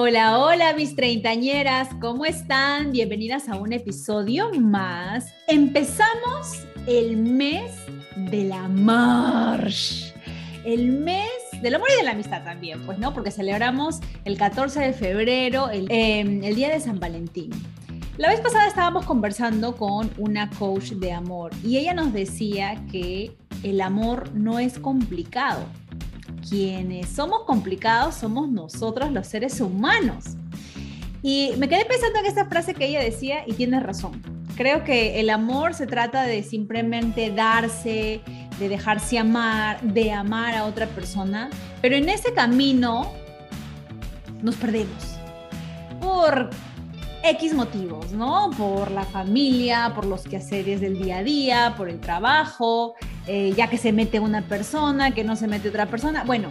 Hola, hola mis treintañeras, ¿cómo están? Bienvenidas a un episodio más. Empezamos el mes del amor. El mes del amor y de la amistad también, pues, ¿no? Porque celebramos el 14 de febrero, em, el Día de San Valentín. La vez pasada estábamos conversando con una coach de amor y ella nos decía que el amor no es complicado, quienes somos complicados somos nosotros los seres humanos. Y me quedé pensando en esta frase que ella decía y tiene razón. Creo que el amor se trata de simplemente darse, de dejarse amar, de amar a otra persona, pero en ese camino nos perdemos por X motivos, ¿no? Por la familia, por los quehaceres del día a día, por el trabajo, eh, ya que se mete una persona, que no se mete otra persona, bueno,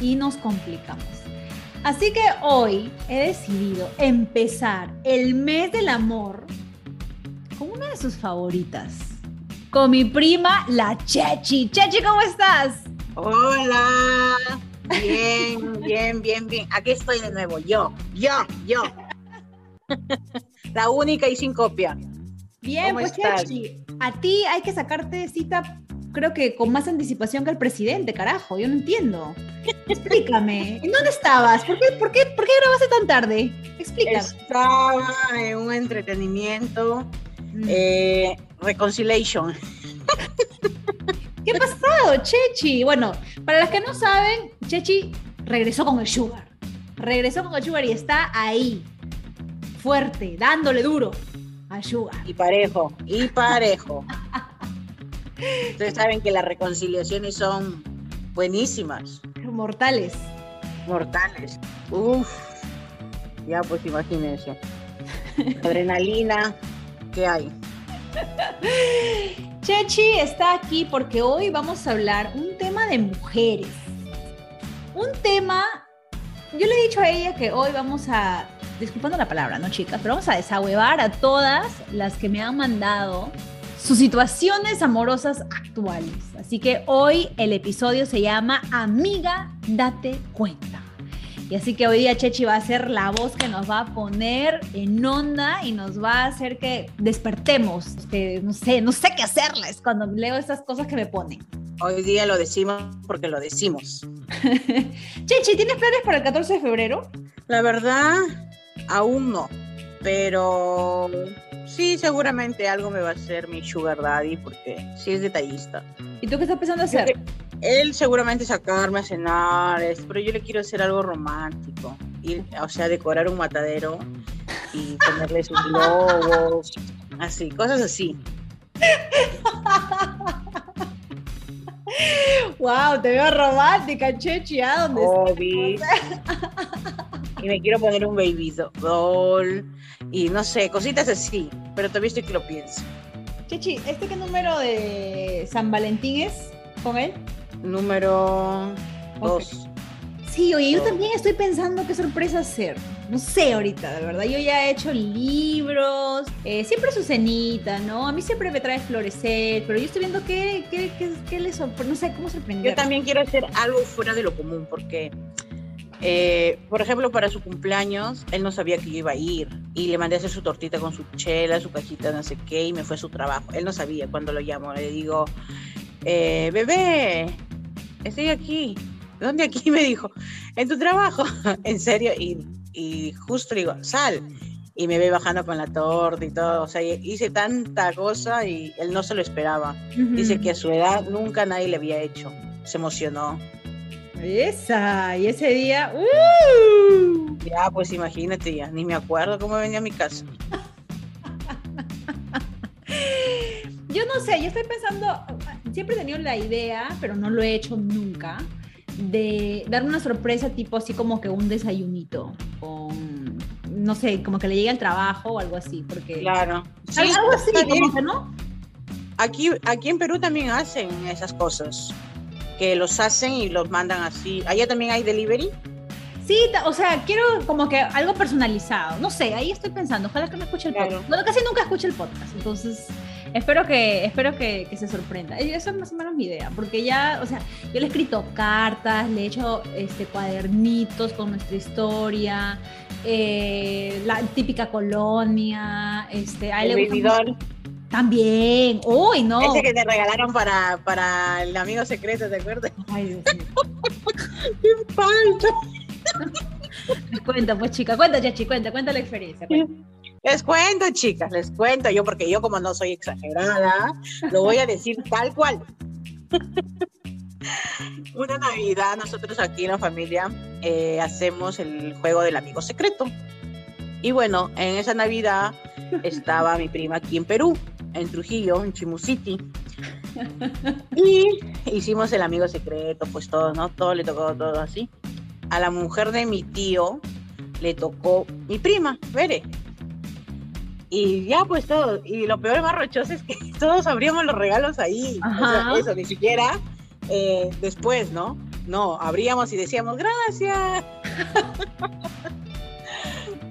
y nos complicamos. Así que hoy he decidido empezar el mes del amor con una de sus favoritas, con mi prima, la Chechi. Chechi, ¿cómo estás? Hola. Bien, bien, bien, bien. Aquí estoy de nuevo, yo, yo, yo. La única y sin copia. Bien, pues Chechi, a ti hay que sacarte cita creo que con más anticipación que el presidente, carajo, yo no entiendo. Explícame, ¿en dónde estabas? ¿Por qué, por qué, por qué grabaste tan tarde? Explícame. Estaba en un entretenimiento, mm. eh, Reconciliation. ¿Qué ha pasado, Chechi? Bueno, para las que no saben, Chechi regresó con el Sugar. Regresó con el Sugar y está ahí, fuerte, dándole duro al Sugar. Y parejo, y parejo. Ustedes saben que las reconciliaciones son buenísimas. Mortales. Mortales. Uf. Ya pues imagínense. Adrenalina, ¿qué hay? Chechi está aquí porque hoy vamos a hablar un tema de mujeres. Un tema, yo le he dicho a ella que hoy vamos a, disculpando la palabra, ¿no, chicas? Pero vamos a desahuevar a todas las que me han mandado sus situaciones amorosas actuales. Así que hoy el episodio se llama Amiga, date cuenta. Y así que hoy día Chechi va a ser la voz que nos va a poner en onda y nos va a hacer que despertemos. Que no sé, no sé qué hacerles cuando leo esas cosas que me ponen. Hoy día lo decimos porque lo decimos. Chechi, ¿tienes planes para el 14 de febrero? La verdad, aún no. Pero Sí, seguramente algo me va a hacer mi sugar daddy porque sí es detallista. ¿Y tú qué estás pensando hacer? Él seguramente sacarme a cenar, pero yo le quiero hacer algo romántico. Ir, o sea, decorar un matadero y ponerle sus globos, así, cosas así. wow, te veo romántica, Chechi, ¿a dónde y me quiero poner un baby doll y no sé, cositas así, pero todavía estoy que lo pienso. Chichi, ¿este qué número de San Valentín es con él? Número 2. Sí, oye, yo también estoy pensando qué sorpresa hacer. No sé ahorita, de verdad. Yo ya he hecho libros, eh, siempre su cenita, ¿no? A mí siempre me trae florecer, pero yo estoy viendo qué, qué, qué, qué le sorprende, no sé cómo sorprender. Yo también quiero hacer algo fuera de lo común, porque eh, por ejemplo, para su cumpleaños, él no sabía que yo iba a ir y le mandé a hacer su tortita con su chela, su cajita, no sé qué, y me fue a su trabajo. Él no sabía cuando lo llamo. Le digo, eh, bebé, estoy aquí. ¿Dónde aquí? Me dijo, en tu trabajo. en serio, y, justo le digo, sal. Y me ve bajando con la torta y todo. O sea, hice tanta cosa y él no se lo esperaba. Dice que a su edad nunca nadie le había hecho. Se emocionó. Esa, y ese día, ¡uh! Ya, pues imagínate ya, ni me acuerdo cómo venía a mi casa. yo no sé, yo estoy pensando, siempre he tenido la idea, pero no lo he hecho nunca, de dar una sorpresa tipo así como que un desayunito con no sé, como que le llegue al trabajo o algo así, porque... Claro. Sí, algo así, está bien. como que no. Aquí, aquí en Perú también hacen esas cosas, que los hacen y los mandan así. Allá también hay delivery. Sí, o sea, quiero como que algo personalizado. No sé, ahí estoy pensando. Ojalá que no escuche el Claro. podcast. Bueno, casi nunca escucho el podcast, entonces espero que espero que, que se sorprenda. Y Eso es más o menos mi idea, porque ya, o sea, yo le he escrito cartas, le he hecho este, cuadernitos con nuestra historia, eh, la típica colonia, este, a él El le También, uy, no. Ese que te regalaron para, para el amigo secreto, ¿te acuerdas? Ay, Dios mío. ¡Qué falta! Cuenta, pues chica, cuenta, Chachi, cuenta, cuenta la experiencia. cuenta. Les cuento, chicas, les cuento. Yo, porque yo, como no soy exagerada, lo voy a decir tal cual. Una Navidad, nosotros aquí en la familia eh, hacemos el juego del amigo secreto. Y bueno, en esa Navidad estaba mi prima aquí en Perú, en Trujillo, en Chimu City. Y hicimos el amigo secreto, pues todo, ¿no? Todo le tocó todo así. A la mujer de mi tío le tocó mi prima, Bere. Y ya pues todo, y lo peor más rochoso es que todos abríamos los regalos ahí. O sea, Ajá. eso, ni siquiera eh, después, ¿no? No, abríamos y decíamos, gracias.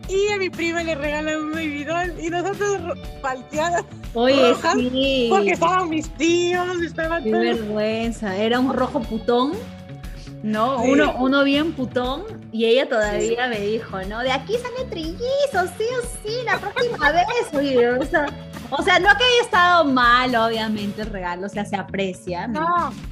y a mi prima le regalan un doll y nosotros ro- palteadas Oye, rojas, sí. porque estaban mis tíos, estaban Qué todos. vergüenza. Era un rojo putón, ¿no? Sí. Uno, uno bien putón. Y ella todavía me dijo, ¿no? De aquí sale trillizos, sí o sí, la próxima vez. Oye, o, sea, o sea, no que haya estado mal, obviamente, el regalo, o sea, se aprecia. ¿no?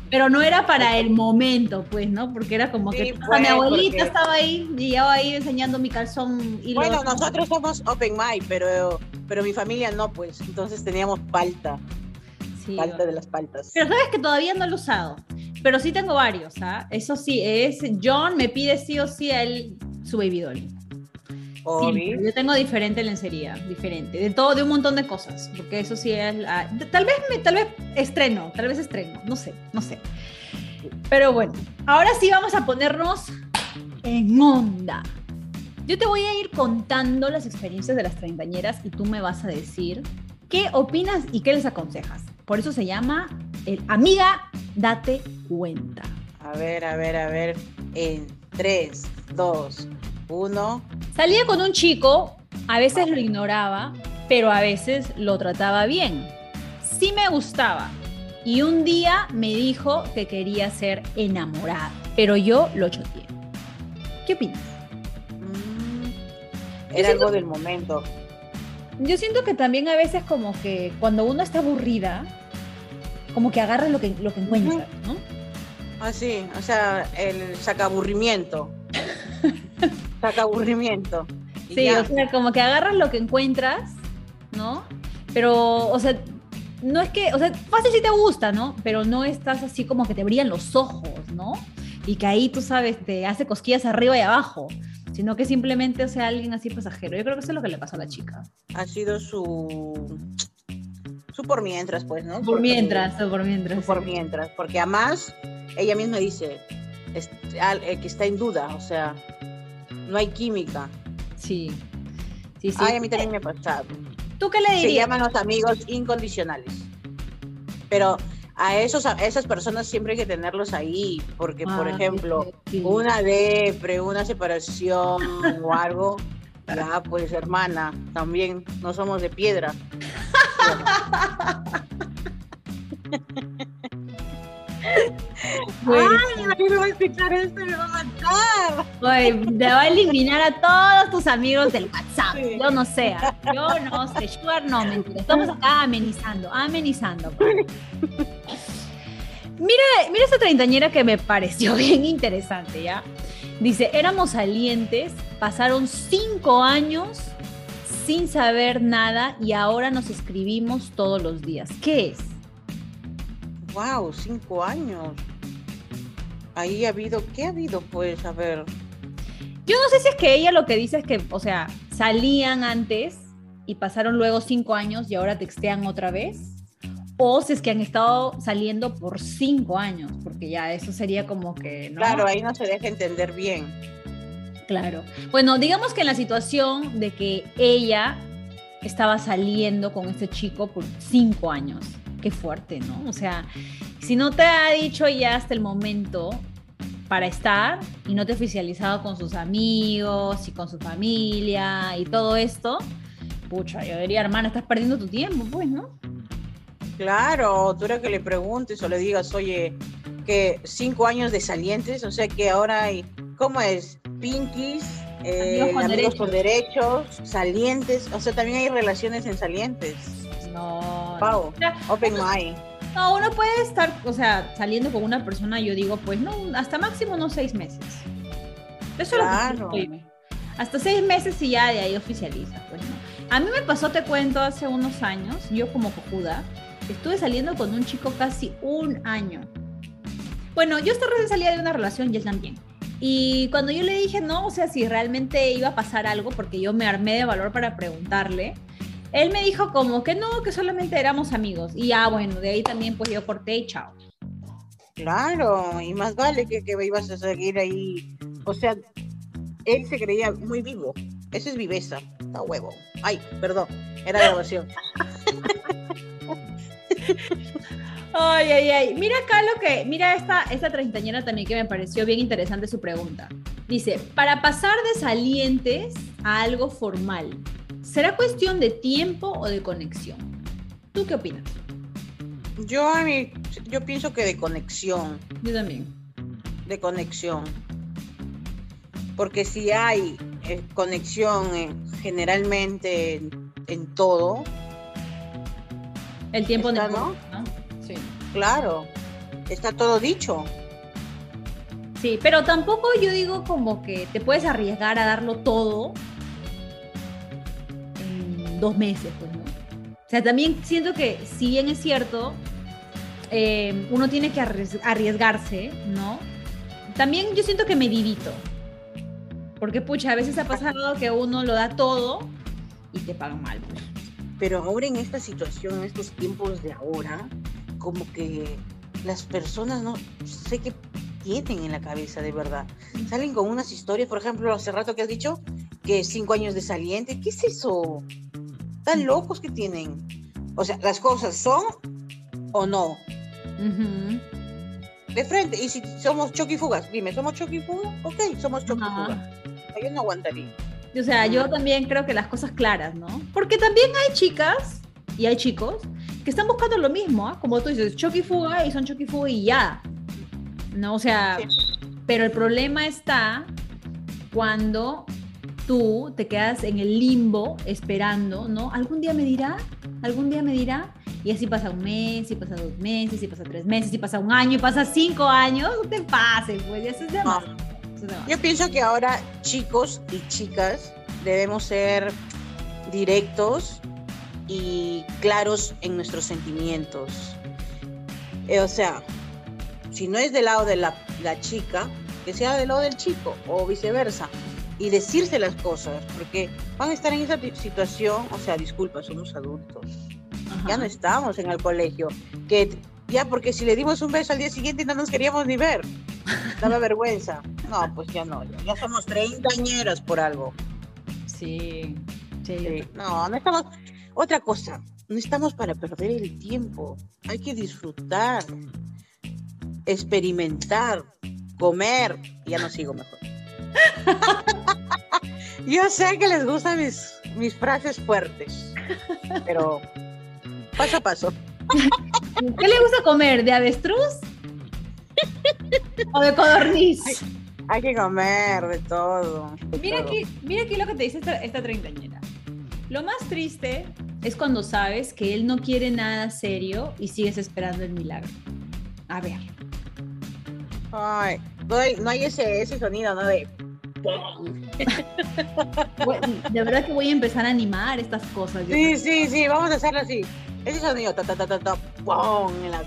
Pero no era para el momento, pues, ¿no? Porque era como que Sí, o sea, mi pues, abuelita porque- estaba ahí y yo ahí enseñando mi calzón y bueno, nosotros somos open mind, pero, pero mi familia no, pues. Entonces teníamos palta, Sí, palta de las paltas. Pero sabes que todavía no lo he usado. Pero sí tengo varios, ¿ah? Eso sí, es John me pide sí o sí a él su baby doll. Yo tengo diferente lencería, diferente, de todo, de un montón de cosas, porque eso sí es, la- tal vez, me, tal vez estreno, tal vez estreno, no sé, no sé. Pero bueno, ahora sí vamos a ponernos en onda. Yo te voy a ir contando las experiencias de las treintañeras y tú me vas a decir qué opinas y qué les aconsejas. Por eso se llama el Amiga, date cuenta. A ver, a ver, a ver. En 3, 2, 1. Salía con un chico, a veces lo ignoraba, pero a veces lo trataba bien. Sí me gustaba. Y un día me dijo que quería ser enamorada, pero yo lo choteé. ¿Qué opinas? Era siento- algo del momento. Yo siento que también a veces como que cuando uno está aburrida, como que agarra lo que, lo que encuentra, ¿no? Ah, sí, o sea, el sacaburrimiento. sacaburrimiento. Y Sí, ya. o sea, como que agarras lo que encuentras, ¿no? Pero, o sea, no es que, o sea, fácil si te gusta, ¿no? Pero no estás así como que te brillan los ojos, ¿no? Y que ahí, tú sabes, te hace cosquillas arriba y abajo, sino que simplemente, o sea, alguien así pasajero. Yo creo que eso es lo que le pasó a la chica. ha sido su su por mientras, pues, ¿no? Por Porque- mientras, o por su mientras. por mientras, porque además ella misma dice que está en duda, o sea, no hay química. Sí. Sí, sí. Ay, a mí también me ha pasado. ¿Tú qué le Se dirías? llaman los amigos incondicionales. Pero a esos a esas personas siempre hay que tenerlos ahí, porque por Ah, ejemplo, sí. una depre, una separación o algo, ya pues hermana, también no somos de piedra. Bueno, Ay, a mí me va a escuchar esto me va a matar. Oye, te va a eliminar a todos tus amigos del WhatsApp. Sí. Yo no sé. ¿ah? Yo no sé. Sugar no, mentira. Estamos acá amenizando, amenizando. Mira, mira esta treintañera que me pareció bien interesante, ¿ya? Dice, éramos salientes, pasaron cinco años sin saber nada y ahora nos escribimos todos los días. ¿Qué es? Wow, cinco años. Ahí ha habido, ¿qué ha habido? Pues, a ver. Yo no sé si es que ella lo que dice es que, o sea, salían antes y pasaron luego cinco años y ahora textean otra vez. O si es que han estado saliendo por cinco años, porque ya eso sería como que, ¿no? Claro, ahí no se deja entender bien. Claro. Bueno, digamos que en la situación de que ella estaba saliendo con este chico por cinco años. Qué fuerte, ¿no? O sea, si no te ha dicho ya hasta el momento para estar y no te ha oficializado con sus amigos y con su familia y todo esto, pucha, yo diría, hermana, estás perdiendo tu tiempo, pues, ¿no? Claro, tú era que le preguntes o le digas, oye, que cinco años de salientes, o sea que ahora hay, ¿cómo es? Pinkies, eh, amigos, con, derechos. salientes, o sea, también hay relaciones en salientes. Open mind. No, uno puede estar, o sea, saliendo con una persona, yo digo, pues no, hasta máximo unos seis meses. Eso claro. es lo que Hasta seis meses y ya de ahí oficializa, pues no. A mí me pasó, te cuento, hace unos años, yo como cojuda, estuve saliendo con un chico casi un año. Bueno, yo estaba recién salida de una relación y él también. Y cuando yo le dije, no, o sea, si realmente iba a pasar algo, porque yo me armé de valor para preguntarle, él me dijo como que no, que solamente éramos amigos. Y ya, bueno, de ahí también pues yo corté y chao. Claro, y más vale que, que ibas a seguir ahí. O sea, él se creía muy vivo. Eso es viveza. Está huevo. Ay, perdón, era grabación. Ay, ay, ay. Mira acá lo que, mira esta, esta treintañera también que me pareció bien interesante su pregunta. Dice, para pasar de salientes a algo formal, ¿será cuestión de tiempo o de conexión? ¿Tú qué opinas? Yo, yo pienso que de conexión. Yo también. De conexión. Porque si hay eh, conexión generalmente en, todo. El tiempo está, ¿no? Sí. Claro, está todo dicho. Sí, pero tampoco yo digo como que te puedes arriesgar a darlo todo dos meses, pues, ¿no? O sea, también siento que si bien es cierto, eh, uno tiene que arriesgarse, ¿no? También yo siento que medidito. Porque, pucha, a veces ha pasado que uno lo da todo y te pagan mal. Pues. Pero ahora en esta situación, en estos tiempos de ahora, como que las personas no sé qué tienen en la cabeza de verdad. Salen con unas historias, por ejemplo, hace rato que has dicho que cinco años de saliente, ¿qué es eso? Tan locos que tienen. O sea, las cosas son o no. De frente. Y si somos choquifugas, dime, ¿somos choquifugas? Ok, somos choquifugas. Yo no aguantaría. O sea, yo también creo que las cosas claras, ¿no? Porque también hay chicas y hay chicos que están buscando lo mismo, ¿ah? como tú dices, choque y fuga y son choque y fuga y ya. No, o sea, pero el problema está cuando tú te quedas en el limbo esperando, ¿no? Algún día me dirá, algún día me dirá, y así pasa un mes, y pasa dos meses, y pasa tres meses, y pasa un año, y pasa cinco años, no te pases, pues, eso es demasiado. Yo pienso que ahora chicos y chicas debemos ser directos y claros en nuestros sentimientos. Eh, o sea, si no es del lado de la, chica, que sea del lado del chico o viceversa. Y decirse las cosas, porque van a estar en esa situación, o sea, disculpa, somos adultos. Ya no estamos en el colegio. Que ya porque si le dimos un beso al día siguiente no nos queríamos ni ver. Daba vergüenza. No, pues ya no, ya, somos treintañeras por algo. Sí, sí. sí. No, no estamos, otra cosa, no estamos para perder el tiempo. Hay que disfrutar, experimentar, comer. Ya no sigo mejor. Yo sé que les gustan mis, mis frases fuertes, pero paso a paso. ¿Qué le gusta comer? ¿De avestruz? ¿O de codorniz? Hay, que comer de todo. mira, Aquí, mira aquí lo que te dice esta, esta treintañera. Lo más triste es cuando sabes que él no quiere nada serio y sigues esperando el milagro. A ver. Ay, no hay, no hay ese, ese sonido, ¿no? De... de verdad que voy a empezar a animar estas cosas. Sí, sí, sí, vamos a hacerlo así. Ese sonido, ta, ta, ta, ta, ta. En la...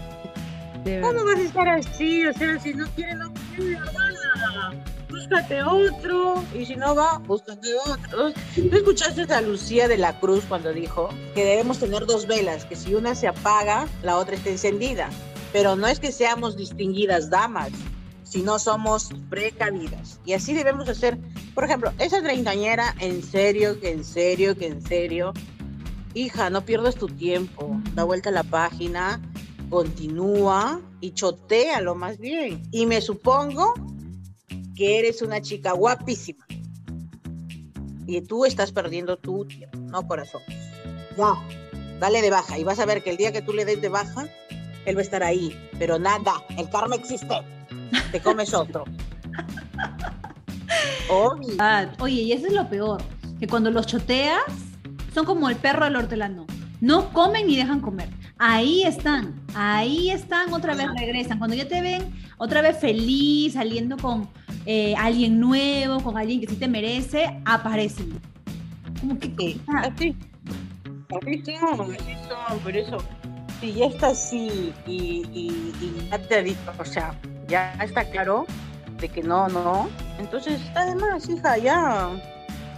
¿Cómo vas a estar así? O sea, si no quiere, no quiere, búscate otro, y si no va, búscate otro. ¿Tú escuchaste a Lucía de la Cruz cuando dijo que debemos tener dos velas, que si una se apaga, la otra está encendida? Pero no es que seamos distinguidas damas, si no somos precavidas. Y así debemos hacer, por ejemplo, esa treintañera, en serio, que en serio, que en serio, hija, no pierdas tu tiempo, da vuelta a la página, continúa y chotea lo más bien. Y me supongo que eres una chica guapísima. Y tú estás perdiendo tu tiempo, no corazón. Ya, dale de baja y vas a ver que el día que tú le des de baja, él va a estar ahí. Pero nada, el karma existe. Te comes otro. Ah, oye, y eso es lo peor, que cuando los choteas, son como el perro del hortelano. No comen ni dejan comer. Ahí están, ahí están, otra vez regresan. Cuando ya te ven otra vez feliz, saliendo con eh, alguien nuevo, con alguien que sí te merece, aparecen. Como que sí, así. Así son, así son, por eso. Si ya está así y, y, y ya te dicho, o sea, ya está claro de que no, no. Entonces está de más, hija, ya.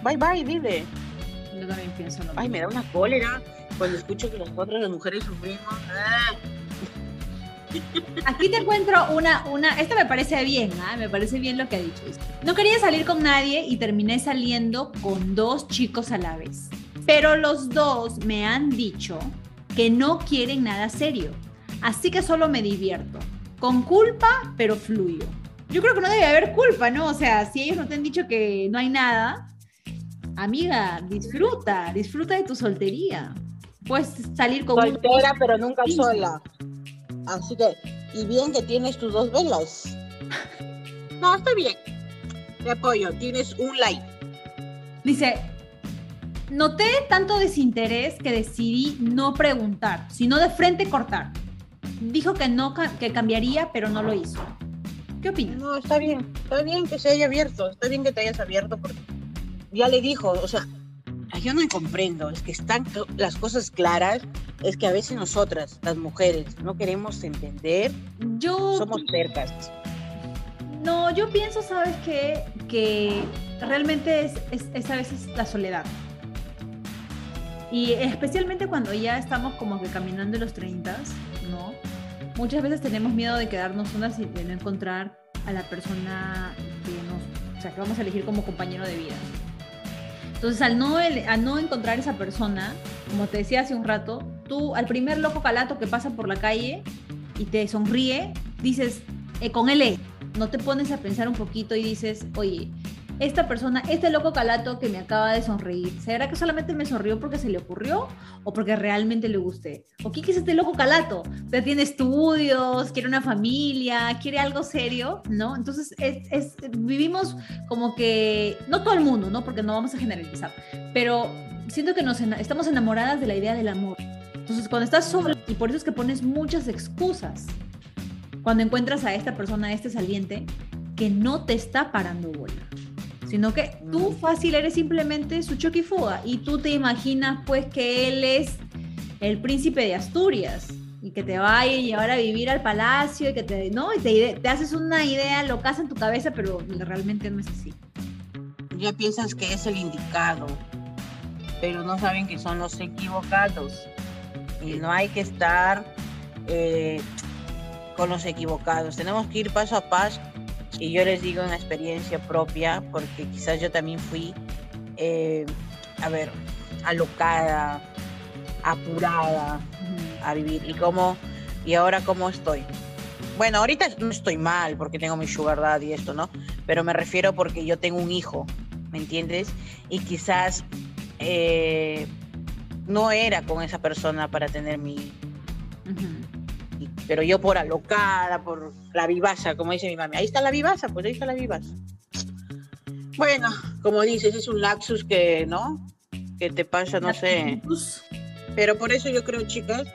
Bye bye, dile. Yo también pienso lo Ay, me da una cólera cuando escucho que nosotros las mujeres sufrimos. Ah. Aquí te encuentro una, una, esta me parece bien, ¿ah? me parece bien lo que ha dicho. No quería salir con nadie y terminé saliendo con dos chicos a la vez. Pero los dos me han dicho que no quieren nada serio. Así que solo me divierto. Con culpa, pero fluyo. Yo creo que no debe haber culpa, ¿no? O sea, si ellos no te han dicho que no hay nada, amiga, disfruta, disfruta de tu soltería. Puedes salir con Soltera, pero nunca sola. Así que, y bien que tienes tus dos velas. No, está bien. Te apoyo, tienes un like. Dice, noté tanto desinterés que decidí no preguntar, sino de frente cortar. Dijo que no que cambiaría, pero no lo hizo. ¿Qué opinas? No, está bien, está bien que se haya abierto, está bien que te hayas abierto porque ya le dijo, o sea, yo no comprendo, es que están las cosas claras, es que a veces nosotras, las mujeres, no queremos entender, yo somos cercas. No, yo pienso, ¿sabes qué? Que realmente es, es, a veces la soledad. Y especialmente cuando ya estamos como que caminando en los 30, ¿no? Muchas veces tenemos miedo de quedarnos solas y de no encontrar a la persona que nos, o sea, que vamos a elegir como compañero de vida. Entonces, al no, al no encontrar esa persona, como te decía hace un rato, tú al primer loco calato que pasa por la calle y te sonríe, dices, eh, con él, no te pones a pensar un poquito y dices, oye, esta persona, este loco calato que me acaba de sonreír, ¿será que solamente me sonrió porque se le ocurrió o porque realmente le gusté? ¿O qué es este loco calato? ¿Te tiene estudios, quiere una familia, quiere algo serio, ¿no? Entonces, es, vivimos como que, no todo el mundo, ¿no? Porque no vamos a generalizar, pero siento que nos estamos enamoradas de la idea del amor. Entonces, cuando estás sola, y por eso es que pones muchas excusas, cuando encuentras a esta persona, a este saliente, que no te está parando bola sino que tú fácil eres simplemente su choquifuga y tú te imaginas pues que él es el príncipe de Asturias y que te va a llevar a vivir al palacio y que te, ¿no? Y te, haces una idea loca en tu cabeza, pero realmente no es así. Ya piensas que es el indicado, pero no saben que son los equivocados. Y no hay que estar eh, con los equivocados. Tenemos que ir paso a paso y yo les digo una experiencia propia, porque quizás yo también fui, eh, a ver, alocada, apurada a vivir. Y cómo, y ahora cómo estoy. Bueno, ahorita no estoy mal porque tengo mi sugar daddy y esto, ¿no? Pero me refiero porque yo tengo un hijo, ¿me entiendes? Y quizás eh, no era con esa persona para tener mi, pero yo por alocada, por la vivaza, como dice mi mami, ahí está la vivaza, pues ahí está la vivaza. Bueno, como dices, es un laxus que, ¿no? Que te pasa, no sé. Pero por eso yo creo, chicas,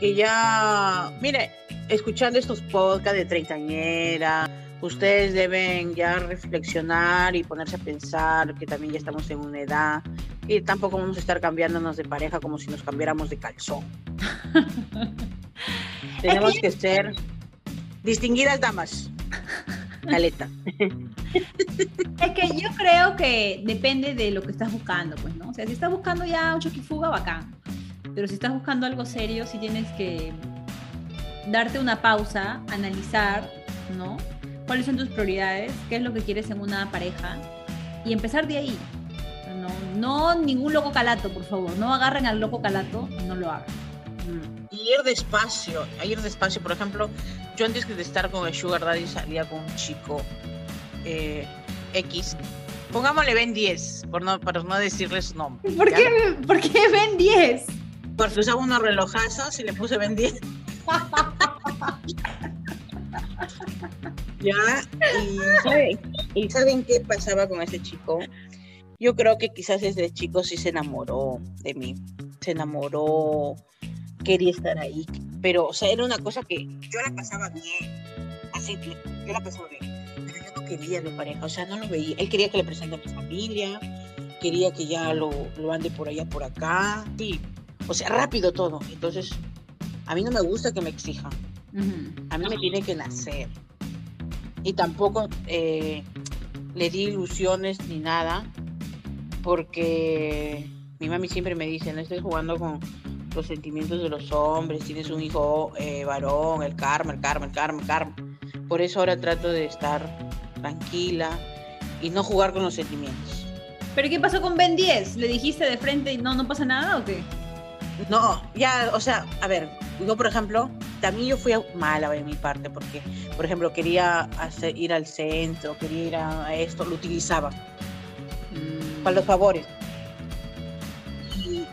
que ya, mire, escuchando estos podcasts de treintañera, ustedes deben ya reflexionar y ponerse a pensar que también ya estamos en una edad y tampoco vamos a estar cambiándonos de pareja como si nos cambiáramos de calzón. Tenemos que ser distinguidas damas. Caleta. Es que yo creo que depende de lo que estás buscando, pues, ¿no? O sea, si estás buscando ya un choquifuga, bacán. Pero si estás buscando algo serio, sí tienes que darte una pausa, analizar, ¿no? Cuáles son tus prioridades, qué es lo que quieres en una pareja y empezar de ahí. No, no ningún loco calato, por favor. No agarren al loco calato, no lo hagan. Mm, y ir despacio, ir despacio. Por ejemplo, yo antes de estar con el Sugar Daddy salía con un chico eh, X. Pongámosle Ben 10, por no, para no decirle su nombre. ¿Por qué, ¿Por qué Ben 10? Porque usaba unos relojazos y le puse Ben 10. ya, y, y ¿saben qué pasaba con ese chico? Yo creo que quizás ese chico sí se enamoró de mí, se enamoró, quería estar ahí, pero, o sea, era una cosa que yo la pasaba bien, así, yo la pasaba bien, pero yo no quería de pareja, o sea, no lo veía, él quería que le presente a mi familia, quería que ya lo, lo ande por allá, por acá, sí, o sea, rápido todo, entonces, a mí no me gusta que me exijan, a mí me tiene que nacer, y tampoco eh, le di ilusiones ni nada, porque mi mami siempre me dice, no estés jugando con los sentimientos de los hombres, tienes un hijo eh, varón, el karma, el karma, el karma, el karma. Por eso ahora trato de estar tranquila y no jugar con los sentimientos. ¿Pero qué pasó con Ben 10? ¿Le dijiste de frente y no, no pasa nada o qué? No, ya, o sea, a ver, yo por ejemplo, también yo fui mala de mi parte porque, por ejemplo, quería hacer, ir al centro, quería ir a esto, lo utilizaba mm. para los favores. Y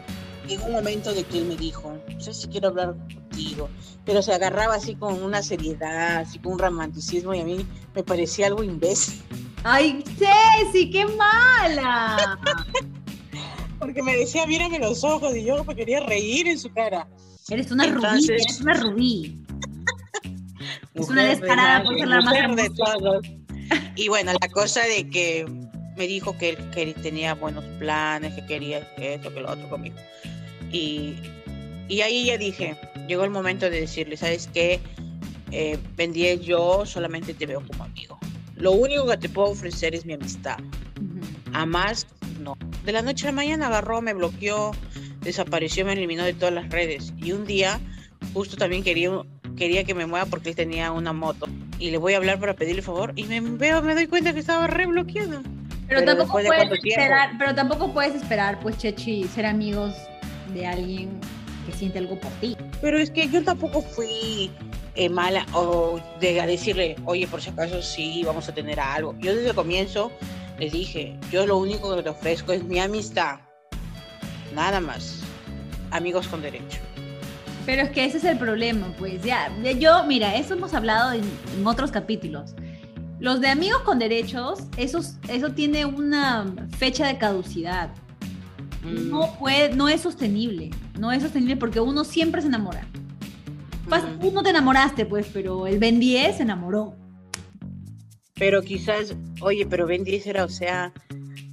en un momento de que él me dijo, no sé si quiero hablar contigo, pero se agarraba así con una seriedad, así con un romanticismo y a mí me parecía algo imbécil. ¡Ay, Ceci, qué mala! Porque me decía, mírame los ojos y yo me quería reír en su cara. Eres una rubí, eres una rubí. es una descarada por ser la más de todos. Y bueno, la cosa de que me dijo que él, tenía buenos planes, que quería esto, que lo otro conmigo. Y, y ahí ya dije, llegó el momento de decirle, ¿sabes qué? Eh, vendí yo solamente te veo como amigo. Lo único que te puedo ofrecer es mi amistad. A más, no. De la noche a la mañana agarró, me bloqueó, desapareció, me eliminó de todas las redes. Y un día, justo también quería, quería que me mueva porque él tenía una moto. Y le voy a hablar para pedirle favor y me veo, me doy cuenta que estaba re bloqueado. Pero, tampoco puedes esperar, pero tampoco puedes esperar, pues, Chechi, ser amigos de alguien que siente algo por ti. Pero es que yo tampoco fui eh, mala o de decirle, oye, por si acaso sí, vamos a tener algo. Yo desde el comienzo le dije, yo lo único que te ofrezco es mi amistad. Nada más. Amigos con derecho. Pero es que ese es el problema, pues ya, yo, mira, eso hemos hablado en, otros capítulos. Los de amigos con derechos, esos, eso tiene una fecha de caducidad. Mm. No, puede, no es sostenible. No es sostenible porque uno siempre se enamora. Mm. Uno te enamoraste, pues, pero el Ben 10 se enamoró. Pero quizás, oye, pero Ben 10 era, o sea,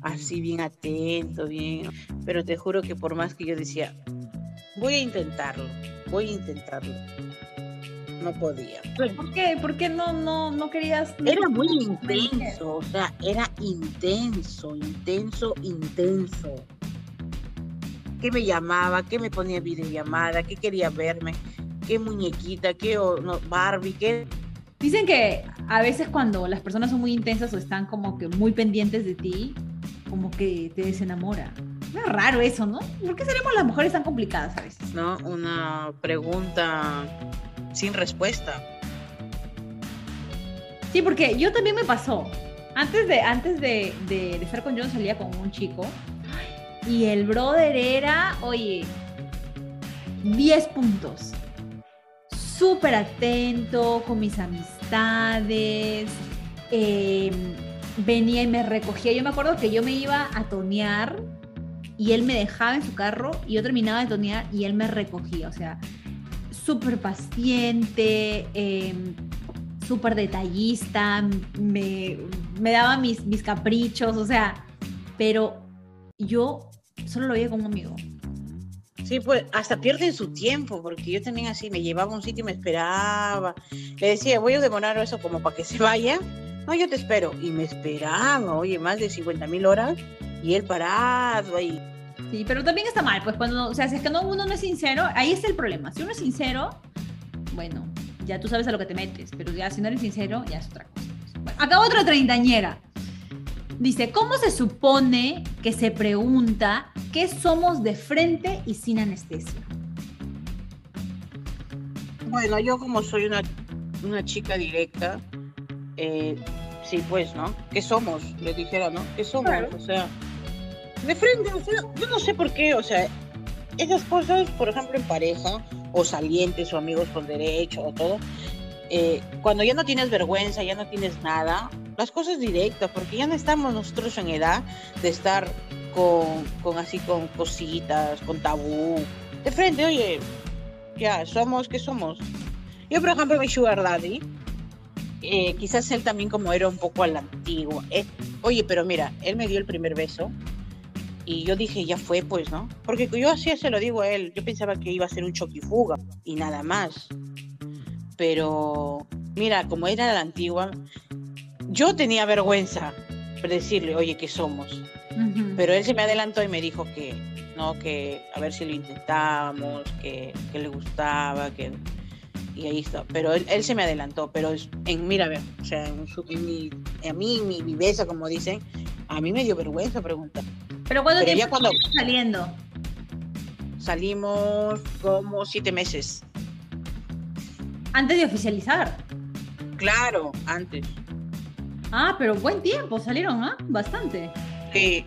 así bien atento, bien. Pero te juro que por más que yo decía, voy a intentarlo, voy a intentarlo. No podía. ¿Por qué? ¿Por qué no, no, no querías? Era muy intenso, o sea, era intenso, intenso, intenso. ¿Qué me llamaba? ¿Qué me ponía videollamada? ¿Qué quería verme? ¿Qué muñequita? ¿Qué no, Barbie? ¿Qué? Dicen que a veces cuando las personas son muy intensas o están como que muy pendientes de ti, como que te desenamora. Es raro eso, ¿no? ¿Por qué seremos las mujeres tan complicadas a veces? No, una pregunta sin respuesta. Sí, porque yo también me pasó. Antes de, antes de, de, estar con John salía con un chico y el brother era, oye, 10 puntos. Súper atento con mis amistades. Eh, venía y me recogía. Yo me acuerdo que yo me iba a tonear y él me dejaba en su carro y yo terminaba de tonear y él me recogía. O sea, súper paciente, em, súper detallista, me, me daba mis, mis caprichos, o sea, pero yo solo lo veía como amigo. Sí, pues hasta pierden su tiempo, porque yo también así me llevaba a un sitio y me esperaba. Le decía, voy a demorar eso como para que se vaya no, yo te espero. Y me esperaba, oye, más de 50 mil horas y él parado ahí. Sí, pero también está mal, pues cuando, o sea, si es que no, uno no es sincero, ahí está el problema. Si uno es sincero, bueno, ya tú sabes a lo que te metes, pero ya si no eres sincero, ya es otra cosa. Acá otra treintañera. Dice, ¿cómo se supone que se pregunta qué somos de frente y sin anestesia? Bueno, yo como soy una, una chica directa, eh, sí, pues, ¿no? ¿Qué somos? Le dijera, ¿no? ¿Qué somos? O sea, de frente, o sea, yo no sé por qué, o sea, esas cosas, por ejemplo, en pareja, o salientes, o amigos con derecho, o todo, eh, cuando ya no tienes vergüenza, ya no tienes nada, las cosas directas, porque ya no estamos nosotros en edad de estar con, con así, con cositas, con tabú. De frente, oye, ya, somos, ¿qué somos? Yo, por ejemplo, mi sugar daddy, eh, quizás él también como era un poco a la antigua. Eh, oye, pero mira, él me dio el primer beso y yo dije, ya fue, pues, ¿no? Porque yo así se lo digo a él, yo pensaba que iba a ser un choquifuga y nada más. Pero, mira, como era la antigua, yo tenía vergüenza de decirle, oye, ¿qué somos? Pero él se me adelantó y me dijo que, no, que a ver si lo intentábamos, que, que le gustaba, que y ahí está. Pero él, él se me adelantó, pero en, mira, o sea, en, mi, a mí, mi viveza, como dicen, a mí me dio vergüenza preguntar. ¿Pero cuándo tiempo ya cuando saliendo? Salimos como siete meses. ¿Antes de oficializar? Claro, antes. Ah, pero buen tiempo, salieron, ¿ah? Bastante. Sí,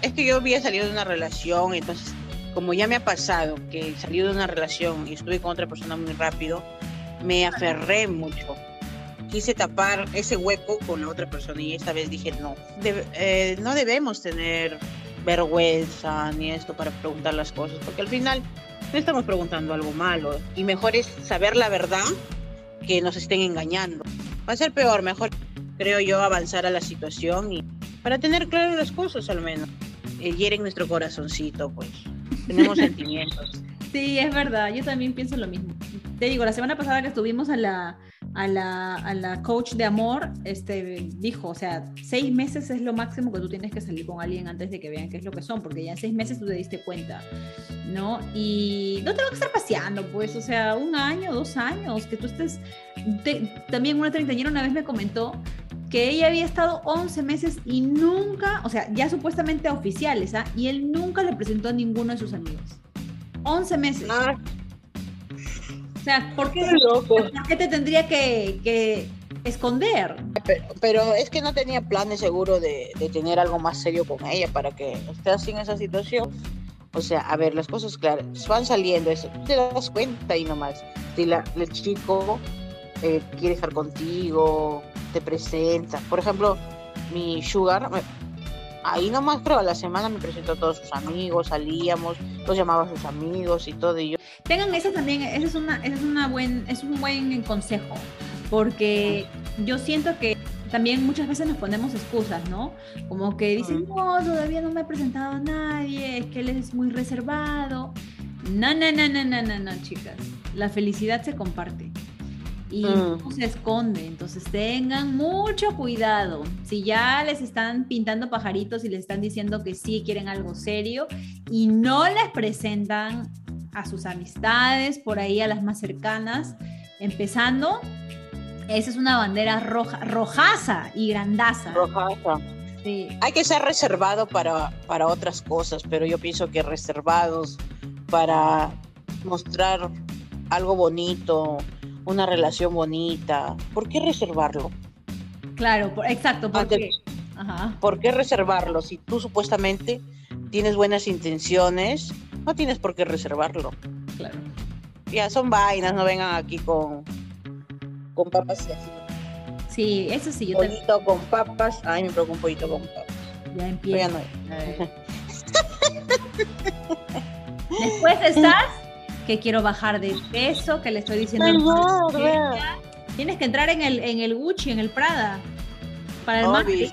es que yo había salido de una relación, entonces, como ya me ha pasado que salí de una relación y estuve con otra persona muy rápido, me aferré mucho. Quise tapar ese hueco con la otra persona y esta vez dije, no, eh, no debemos tener vergüenza ni esto para preguntar las cosas, porque al final no estamos preguntando algo malo y mejor es saber la verdad que nos estén engañando. Va a ser peor, mejor creo yo avanzar a la situación y para tener claro las cosas al menos. Eh, hieren nuestro corazoncito, pues tenemos sentimientos. Sí, es verdad, yo también pienso lo mismo. Te digo, la semana pasada que estuvimos a la, a la, a la coach de amor, este, dijo, o sea, seis meses es lo máximo que tú tienes que salir con alguien antes de que vean qué es lo que son, porque ya en seis meses tú te diste cuenta, ¿no? Y no te van a estar paseando, pues, o sea, un año, dos años, que tú estés... también una treintañera una vez me comentó que ella había estado 11 meses y nunca, o sea, ya supuestamente oficiales, ¿ah? Y él nunca le presentó a ninguno de sus amigos. 11 meses. Ah. O sea, ¿por qué, ¿por qué te tendría que, esconder? Pero, es que no tenía planes seguro de, tener algo más serio con ella para que esté así en esa situación. O sea, a ver, las cosas claras, van saliendo, eso, te das cuenta y nomás. Si la, el chico eh, quiere estar contigo, te presenta. Por ejemplo, mi sugar, ahí nomás creo, a la semana me presentó a todos sus amigos, salíamos, los llamaba a sus amigos y todo. Y yo... Tengan eso también, ese es, una, es, una buen, es un buen consejo, porque yo siento que también muchas veces nos ponemos excusas, ¿no? Como que dicen, no, todavía no me he presentado a nadie, es que él es muy reservado. No, no, no, no, no, no, no, chicas. La felicidad se comparte y no mm. se esconde. Entonces tengan mucho cuidado. Si ya les están pintando pajaritos y les están diciendo que sí quieren algo serio y no les presentan a sus amistades, por ahí a las más cercanas, empezando, esa es una bandera roja, rojaza y grandaza. Rojaza. Sí. Hay que ser reservado para, para otras cosas, pero yo pienso que reservados para mostrar algo bonito, una relación bonita. ¿Por qué reservarlo? Claro, exacto. Porque, ¿Por qué reservarlo? Si tú supuestamente tienes buenas intenciones, no tienes por qué reservarlo. Claro. Ya son vainas, no vengan aquí con, con papas y así. Sí, eso sí. Yo pollito con papas. Ay, me preocupo un pollito con papas. Ya empieza. Después estás que quiero bajar de peso, que le estoy diciendo... Tienes que entrar en el, en el Gucci, en el Prada, para el Madrid.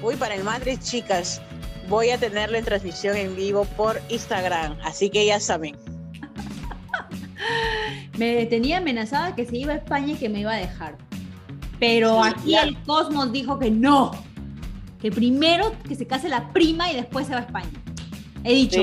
Uy, para el Madrid, chicas. Voy a tenerlo en transmisión en vivo por Instagram, así que ya saben. me tenía amenazada que se iba a España y que me iba a dejar. Pero aquí el Cosmos dijo que no, que primero que se case la prima y después se va a España. He dicho.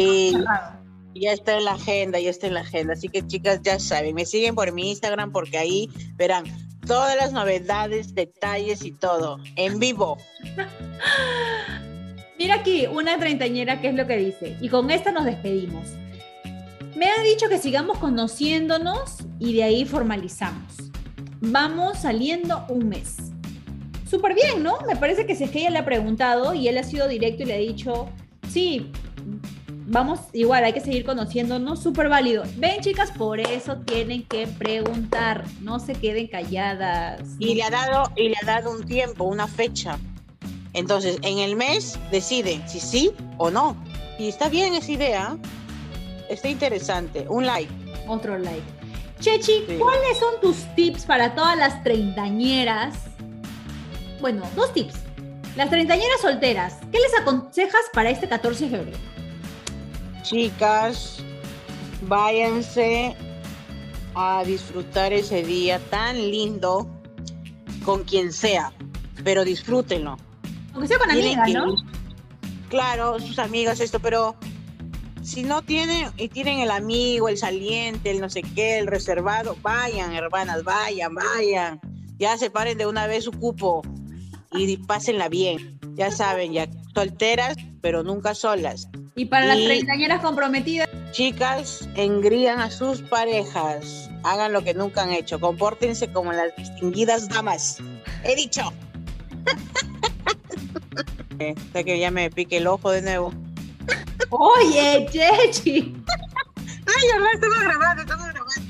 Ya está en la agenda, ya está en la agenda. Así que chicas, ya saben, me siguen por mi Instagram porque ahí verán todas las novedades, detalles y todo, en vivo. Mira aquí, una treintañera, ¿qué es lo que dice? Y con esta nos despedimos. Me ha dicho que sigamos conociéndonos y de ahí formalizamos. Vamos saliendo un mes. Súper bien, ¿no? Me parece que si es que ella le ha preguntado y él ha sido directo y le ha dicho, sí, vamos, igual hay que seguir conociéndonos, súper válido. Ven, chicas, por eso tienen que preguntar, no se queden calladas. Y le ha dado, y le ha dado un tiempo, una fecha. Entonces, en el mes decide si sí o no. Y está bien esa idea. Está interesante. Un like. Otro like. Chechi, ¿cuáles son tus tips para todas las treintañeras? Bueno, dos tips. Las treintañeras solteras, ¿qué les aconsejas para este 14 de febrero? Chicas, váyanse a disfrutar ese día tan lindo con quien sea, pero disfrútenlo. Aunque sea con amigas, ¿no? Claro, sus amigas, esto, pero si no tienen y tienen el amigo, el saliente, el no sé qué, el reservado, vayan, hermanas, vayan, vayan. Ya separen de una vez su cupo y pásenla bien. Ya saben, ya solteras, pero nunca solas. Y para las treintañeras comprometidas. Chicas, engrían a sus parejas. Hagan lo que nunca han hecho. Compórtense como las distinguidas damas. He dicho. Hasta que ya me pique el ojo de nuevo. Oye, Chechi. Ay, verdad, estamos grabando, estamos grabando.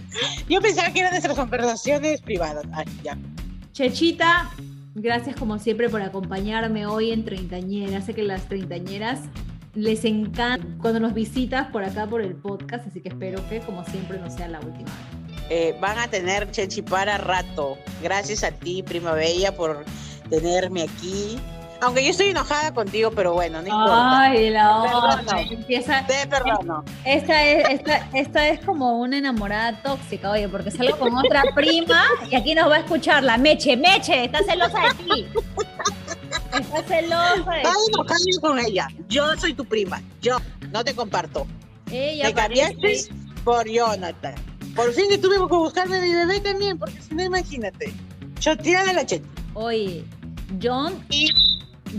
Yo pensaba que eran nuestras conversaciones privadas. Ay, ya. Chechita, gracias como siempre por acompañarme hoy en Treintañeras. Sé que las treintañeras les encanta cuando nos visitas por acá por el podcast, así que espero que como siempre no sea la última eh, van a tener Chechi para rato. Gracias a ti, Prima Bella, por tenerme aquí. Aunque yo estoy enojada contigo, pero bueno, no importa. Ay, la otra. Empieza. Te perdono. Esta es, esta, esta es como una enamorada tóxica, oye, porque salgo con otra prima y aquí nos va a escuchar la Meche. Meche, está celosa de ti. Está celosa ti. con ella. Yo soy tu prima. Yo no te comparto. Ella te cambiaste por Jonathan. Por fin que tuve que buscarme mi bebé también, porque si no, imagínate. Yo tira de la cheta. Oye, John. Y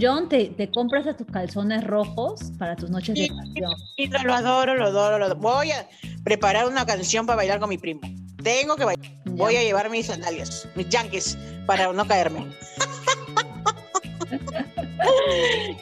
John, ¿te, ¿te, compras a tus calzones rojos para tus noches de pasión? Sí, lo adoro, lo adoro, lo adoro. Voy a preparar una canción para bailar con mi primo. Tengo que bailar. Voy a llevar mis sandalias, mis yankees, para no caerme.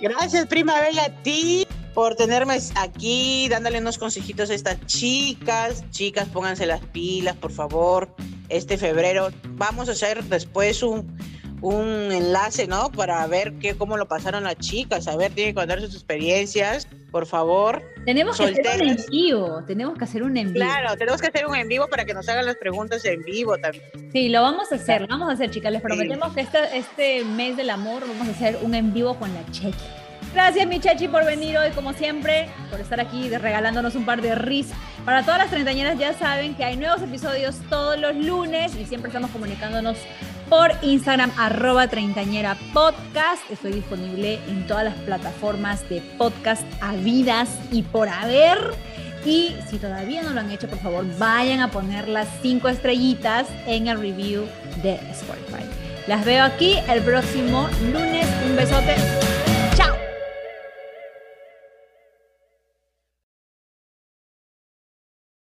Gracias, prima bella, a ti por tenerme aquí, dándole unos consejitos a estas chicas. Chicas, pónganse las pilas, por favor. Este febrero vamos a hacer después un un enlace, ¿no? Para ver qué, cómo lo pasaron las chicas, a ver, tienen que contar sus experiencias, por favor. Tenemos que hacer un en vivo, tenemos que hacer un en vivo. Claro, tenemos que hacer un en vivo para que nos hagan las preguntas en vivo también. Sí, lo vamos a hacer, lo vamos a hacer, chicas. Les prometemos que este, este mes del amor vamos a hacer un en vivo con la Chechi. Gracias, mi Chechi, por venir hoy, como siempre, por estar aquí regalándonos un par de risas. Para todas las treintañeras ya saben que hay nuevos episodios todos los lunes y siempre estamos comunicándonos por Instagram, arroba treintañera podcast. Estoy disponible en todas las plataformas de podcast habidas y por haber. Y si todavía no lo han hecho, por favor, vayan a poner las cinco estrellitas en el review de Spotify. Las veo aquí el próximo lunes. Un besote.